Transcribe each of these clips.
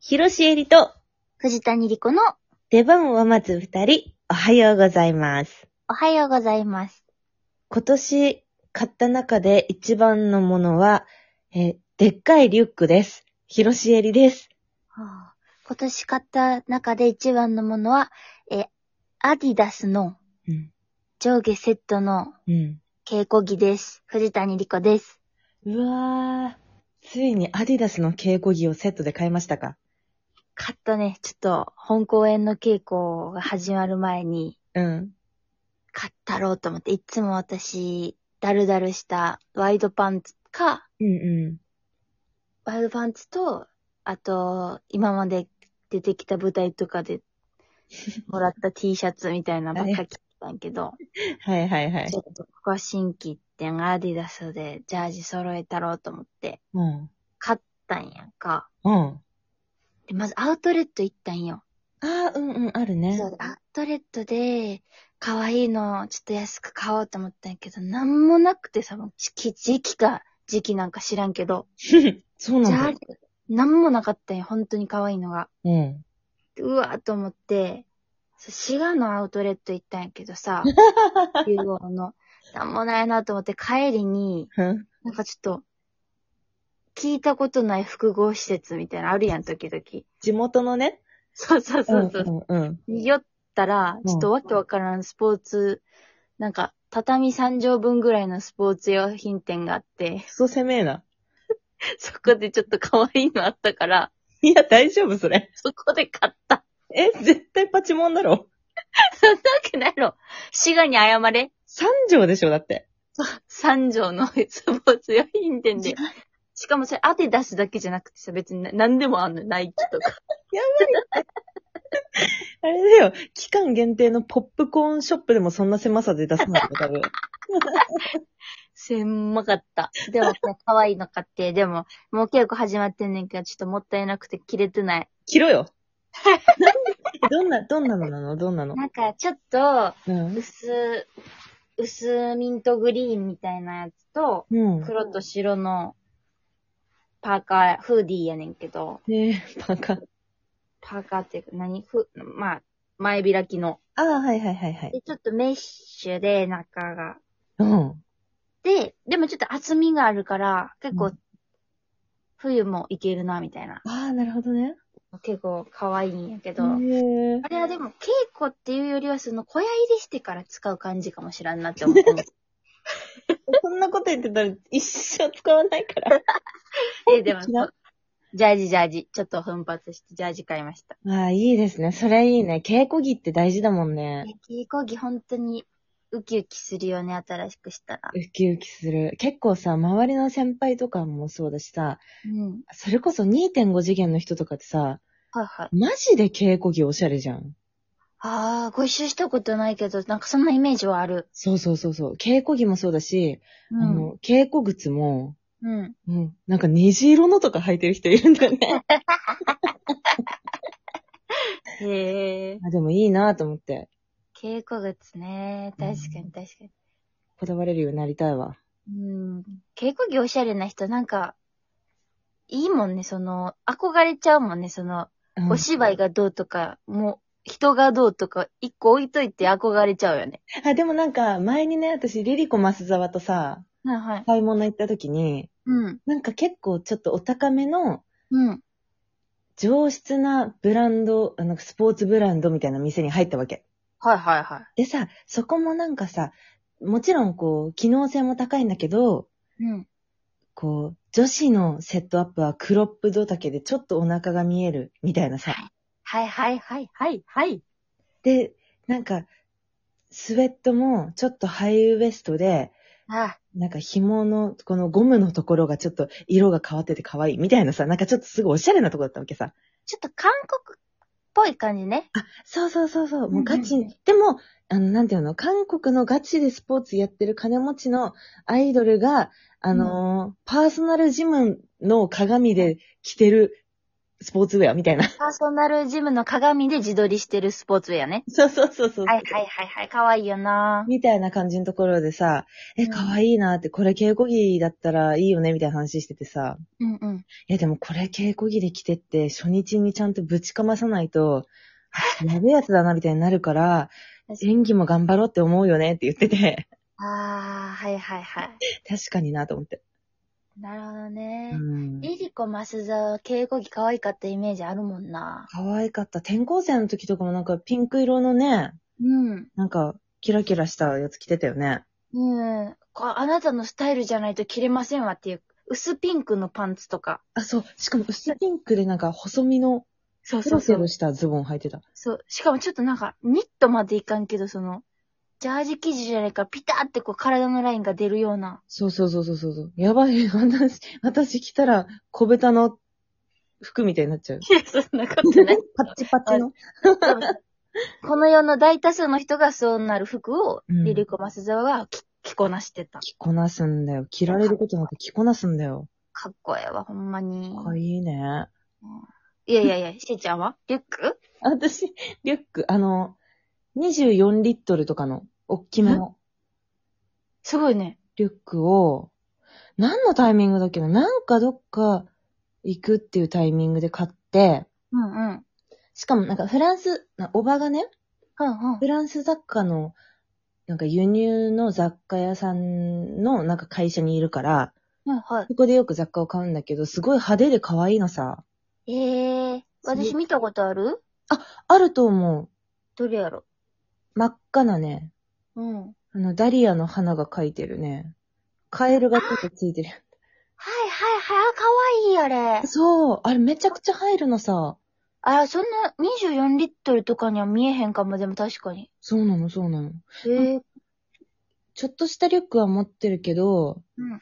広しえりと藤谷莉子の出番を待つ二人、おはようございます。おはようございます。今年買った中で一番のものは、えーでっかいリュックです。広しえりです。はあ今年買った中で一番のものは、え、アディダスのうん。上下セットのうん。稽古着です。藤谷莉子です。うわー。ついにアディダスの稽古着をセットで買いましたか？買ったね、ちょっと本公演の稽古が始まる前にうん。買ったろうと思って、いつも私、ダルダルしたワイドパンツか、うんうワイドパンツと、あと、今まで出てきた舞台とかで もらった T シャツみたいなのばっかり着てたんやけど、ん。はいはいはいち。ょっとここは新規ってんアディダスでジャージ揃えたろうと思ってうん。買ったんやんか。うん。で、まずアウトレット行ったんよ。あー、うんうん、あるね。そうアウトレットで、可愛いのちょっと安く買おうと思ったんやけど、なんもなくてさ、時期時期か、時期なんか知らんけど、そうなんだなんもなかったんよ、本当に可愛いのが。うん。でうわーと思って、滋賀のアウトレット行ったんやけどさ、の、なんもないなと思って帰りに、うんなんかちょっと、聞いたことない複合施設みたいなのあるやん、時々。地元のね？そうそうそうそう。うんうん。寄ったら、ちょっとわけわからんスポーツ、なんか、畳3畳分ぐらいのスポーツ用品店があって、クソ攻めえな。そこでちょっと可愛いのあったから、いや、大丈夫、それ。そこで買った。え、絶対パチモンだろ？そんなわけないの。滋賀に謝れ。三条でしょ、だって。三条のスポーツ用品店で。しかもそれアディダスだけじゃなくてさ、別にな何でもあんの。ナイキとか。あれだよ、期間限定のポップコーンショップでもそんな狭さで出さないよ、多分。狭かった。でも、可愛いの買って、でも、もう稽古始まってんねんけど、ちょっともったいなくて着れてない。切ろよ。え どんな、どんなのなの？どんなの？なんか、ちょっと、うん。薄、薄ミントグリーンみたいなやつと、うん。黒と白のパーカー、フーディーやねんけど、えー、バカ。パーカーっていうか何？ふ、まあ、前開きの。ああ、はいはいはいはい。で、ちょっとメッシュで中が。うん。で、でもちょっと厚みがあるから、結構うん、冬もいけるな、みたいな。ああ、なるほどね。結構可愛いんやけど。へえあれはでも稽古っていうよりはその小屋入りしてから使う感じかもしらんなって思って。そんなこと言ってたら一生使わないから。え、でも、違うジャージジャージ。ちょっと奮発してジャージ買いました。ああ、いいですね。それいいね。稽古着って大事だもんね。稽古着本当にウキウキするよね、新しくしたら。ウキウキする。結構さ、周りの先輩とかもそうだしさ、うん。それこそ2.5次元の人とかってさ、はいはい。マジで稽古着おしゃれじゃん。ああ、ご一緒したことないけど、なんかそんなイメージはある。そうそうそうそう。稽古着もそうだし、うん。あの、稽古靴も、うん。うん、なんか虹色のとか履いてる人いるんだよね。へえ。あでもいいなと思って、稽古靴ね。確かに確かに。こだわれるようになりたいわ。うん。稽古着おしゃれな人、なんか、いいもんね、その、憧れちゃうもんね、その、うんお芝居がどうとか、もう、人がどうとか、一個置いといて憧れちゃうよね。あ、でもなんか、前にね、私、リリコマス沢とさ、はいはい。買い物行った時に、うん。なんか結構ちょっとお高めの、うん。上質なブランド、あの、スポーツブランドみたいな店に入ったわけ。はいはいはい。でさ、そこもなんかさ、もちろんこう、機能性も高いんだけど、うん。こう、女子のセットアップはクロップド丈でちょっとお腹が見えるみたいなさ。はいはいはいはいはい。で、なんか、スウェットもちょっとハイウエストで、あ、なんか紐の、このゴムのところがちょっと色が変わってて可愛いみたいなさ、なんかちょっとすごいおしゃれなとこだったわけさ。ちょっと韓国っぽい感じね。そうそうそうそう、もうガチうんでも、あの、なんていうの、韓国のガチでスポーツやってる金持ちのアイドルが、あのーパーソナルジムの鏡で着てるスポーツウェアみたいな。パーソナルジムの鏡で自撮りしてるスポーツウェアね。そうそうそうそう。はいはいはいはい。かわいいよなみたいな感じのところでさ、え、うん可愛いなって、これ稽古着だったらいいよねみたいな話しててさ、うんうん。いやでもこれ稽古着で着てって初日にちゃんとぶちかまさないと、あやべえやつだなみたいになるから、演技も頑張ろうって思うよねって言ってて、あー、はいはいはい。確かになと思って。なるほどうね。ん。リリコ・マスザは稽古着可愛かったイメージあるもんな。可愛かった。転校生の時とかもなんかピンク色のね、うん。なんかキラキラしたやつ着てたよね。うん。こあなたのスタイルじゃないと着れませんわっていう、薄ピンクのパンツとか。あ、そう。しかも薄ピンクでなんか細身のそうセロセロしたズボン履いてた。そう。しかもちょっとなんか、ニットまでいかんけど、その、ジャージ生地じゃないから、ピタってこう体のラインが出るような。そうそうそうそうそう。やばい。私、私着たら小ベタの服みたいになっちゃう。いや、そんなことない。パッチパチの。この世の大多数の人がそうなる服を、うんリリコ・マスザは着着こなしてた。着こなすんだよ。着られることなく着こなすんだよ。かっこええわ、ほんまに。かわいいね。いやいやいや、しーちゃんは？リュック？私、リュック、あの、24リットルとかの、大きめのすごいね。リュックを、何のタイミングだっけな？なんかどっか行くっていうタイミングで買って、うんうん。しかもなんかフランス、なおばがね、うんうんフ。ランス雑貨の、なんか輸入の雑貨屋さんのなんか会社にいるから、はいはい。そこでよく雑貨を買うんだけど、すごい派手で可愛いのさ。ええー、私見たことある？あると思う。どれやろ？真っ赤なね、うん。あの、ダリアの花が描いてるね。カエルがちょっとついてる。はいはいはい、かわいいあれ。そう、あれめちゃくちゃ入るのさ。あ、そんな24リットルとかには見えへんかも、でも確かに。そうなの、そうなの。ええちょっとしたリュックは持ってるけど、うん。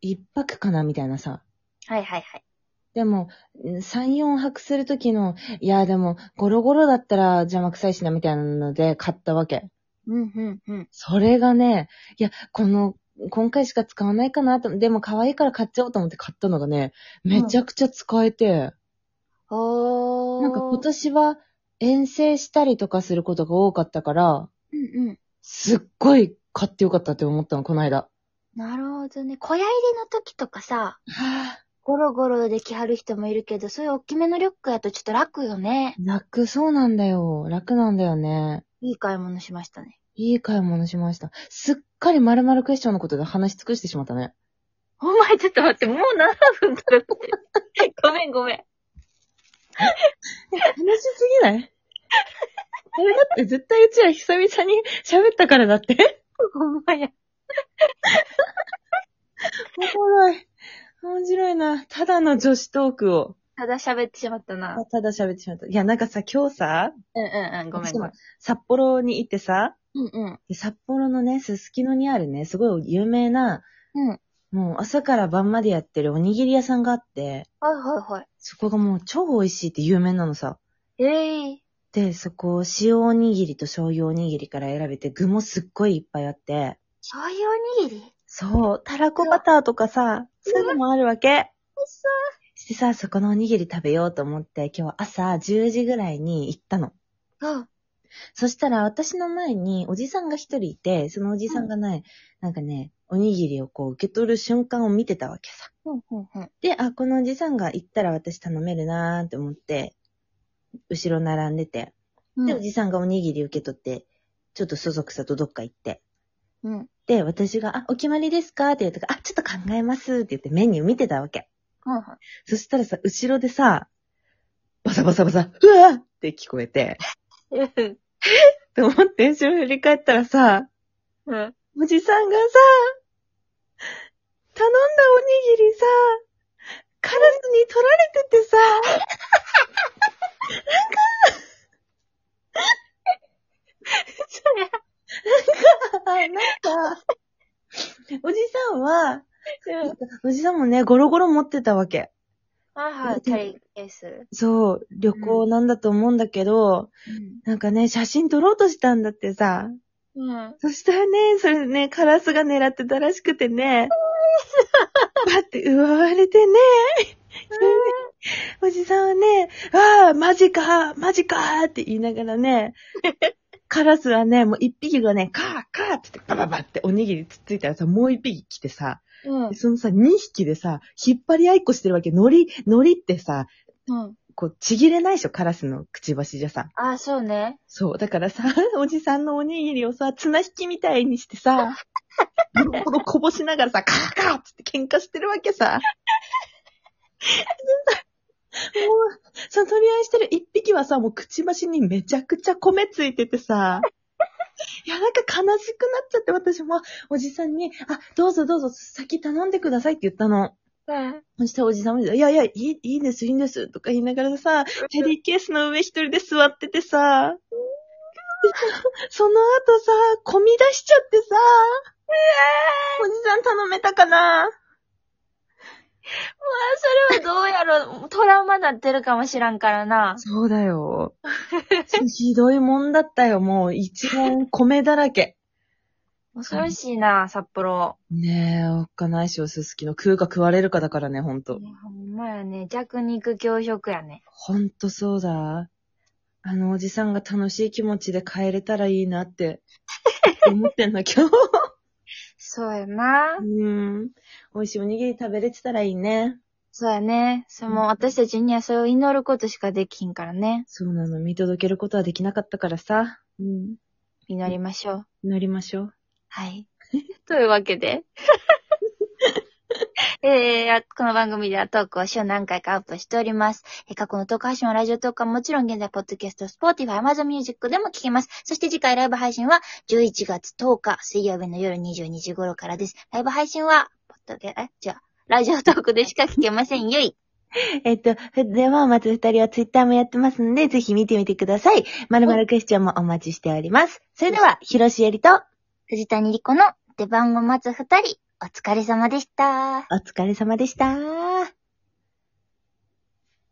一泊かなみたいなさ。はいはいはい。でも、ん3、4泊するときの、いや、でも、ゴロゴロだったら邪魔くさいしな、みたいなので買ったわけ。うんうんうん。それがね、いや、この、今回しか使わないかなと、でも可愛いから買っちゃおうと思って買ったのがね、めちゃくちゃ使えて、おー。なんか今年は遠征したりとかすることが多かったから、うんうん。すっごい買ってよかったって思ったの、この間。なるほどね。小屋入りの時とかさ、はぁ、ゴロゴロで着はる人もいるけど、そういう大きめのリュックやとちょっと楽よね。楽そうなんだよ。楽なんだよね。いい買い物しましたね。いい買い物しました。すっかり〇〇クエスチョンのことで話し尽くしてしまったね。お前ちょっと待って、もう7分とかって。ごめんごめん。話しすぎない？あれだって絶対うちら久々に喋ったからだって。ほんまや。おもろい。な。ただの女子トークを。ただ喋ってしまったな。ただ喋ってしまった。いや、なんかさ、今日さ、うんうんうん、ごめんごめん。札幌に行ってさ、うんうん。で札幌のね、すすきのにあるね、すごい有名な、うん。もう朝から晩までやってるおにぎり屋さんがあって、はいはいはい。そこがもう超美味しいって有名なのさ。ええで、そこ、塩おにぎりと醤油おにぎりから選べて、具もすっごいいっぱいあって、醤油おにぎり？そう、たらこバターとかさ、そういうのもあるわけ。そしてさ、そこのおにぎり食べようと思って、今日朝10時ぐらいに行ったの。うん。そしたら私の前におじさんが一人いて、そのおじさんがね、なんかね、おにぎりをこう受け取る瞬間を見てたわけさ。うんうんうん。で、あ、このおじさんが行ったら私頼めるなーって思って、後ろ並んでて。で、おじさんがおにぎり受け取って、ちょっとそそくさとどっか行って。うん。で、私が、あ、お決まりですか？って言うとか、あ、ちょっと考えますって言ってメニュー見てたわけ。はいはい。そしたらさ、後ろでさ、バサバサバサ、うわーって聞こえて、うん。って思って後ろ振り返ったらさ、うん。おじさんがさ、頼んだおにぎりさ、カラスに取られててさ、それ。あなんか、おじさんは、おじさんもね、ゴロゴロ持ってたわけ。はいはい。キャリーケース。そう、旅行なんだと思うんだけど、なんかね、写真撮ろうとしたんだってさ。うん。そしたらね、それね、カラスが狙ってたらしくてね、パって奪われてね、おじじさんはね、ああ、マジか、マジかって言いながらね、カラスはね、もう一匹がね、カー、カーってバババっておにぎりつっついたらさ、もう一匹来てさ、うん。そのさ、二匹でさ、引っ張り合いっこしてるわけ。海苔、海苔ってさ、うん。こう、ちぎれないでしょ、カラスのくちばしじゃさ。あ、そうね。そう。だからさ、おじさんのおにぎりをさ、綱引きみたいにしてさ、ボロボロこぼしながらさ、カーカーって喧嘩してるわけさ。もう、その取り合いしてる一匹はさ、もうくちばしにめちゃくちゃ米ついててさ、いや、なんか悲しくなっちゃって、私もおじさんに、あ、どうぞどうぞ先頼んでくださいって言ったの。うん。そしたらおじさんも、いやいや、いい、いいです、いいんです、とか言いながらさ、キャリーケースの上一人で座っててさ、その後さ、込み出しちゃってさ、おじさん頼めたかな？それはどうやろう、トラウマなってるかもしらんからな。そうだよ。ひどいもんだったよ、もう一面米だらけ。恐ろしいな、札幌。ねえ、おっかないしよ、すすきの。食うか食われるかだからね、ほんと。ねほんまやね。弱肉強食やね。ほんとそうだ。あのおじさんが楽しい気持ちで帰れたらいいなって、思ってんの、今日。そうやな。うん。美味しいおにぎり食べれてたらいいね。そうやね。その、私たちにはそれを祈ることしかできひんからね。そうなの。見届けることはできなかったからさ。うん。祈りましょう。乗りましょう。はい。というわけで。えー、この番組ではトークを週何回かアップしております。えー過去のトーク配信はラジオトークはもちろん現在、ポッドキャスト、 Spotify、 Amazon Music でも聞けます。そして次回ライブ配信は11月10日水曜日の夜22時頃からです。ライブ配信は、ポッドキャ、え、じゃあ、ラジオトークでしか聞けませんよい。えっと、では、まず二人はツイッターもやってますんで、ぜひ見てみてください。まるまるクエスチョンもお待ちしております。それでは、ひろしえりと、藤谷莉子の出番を待つ二人、お疲れ様でした。お疲れ様でした。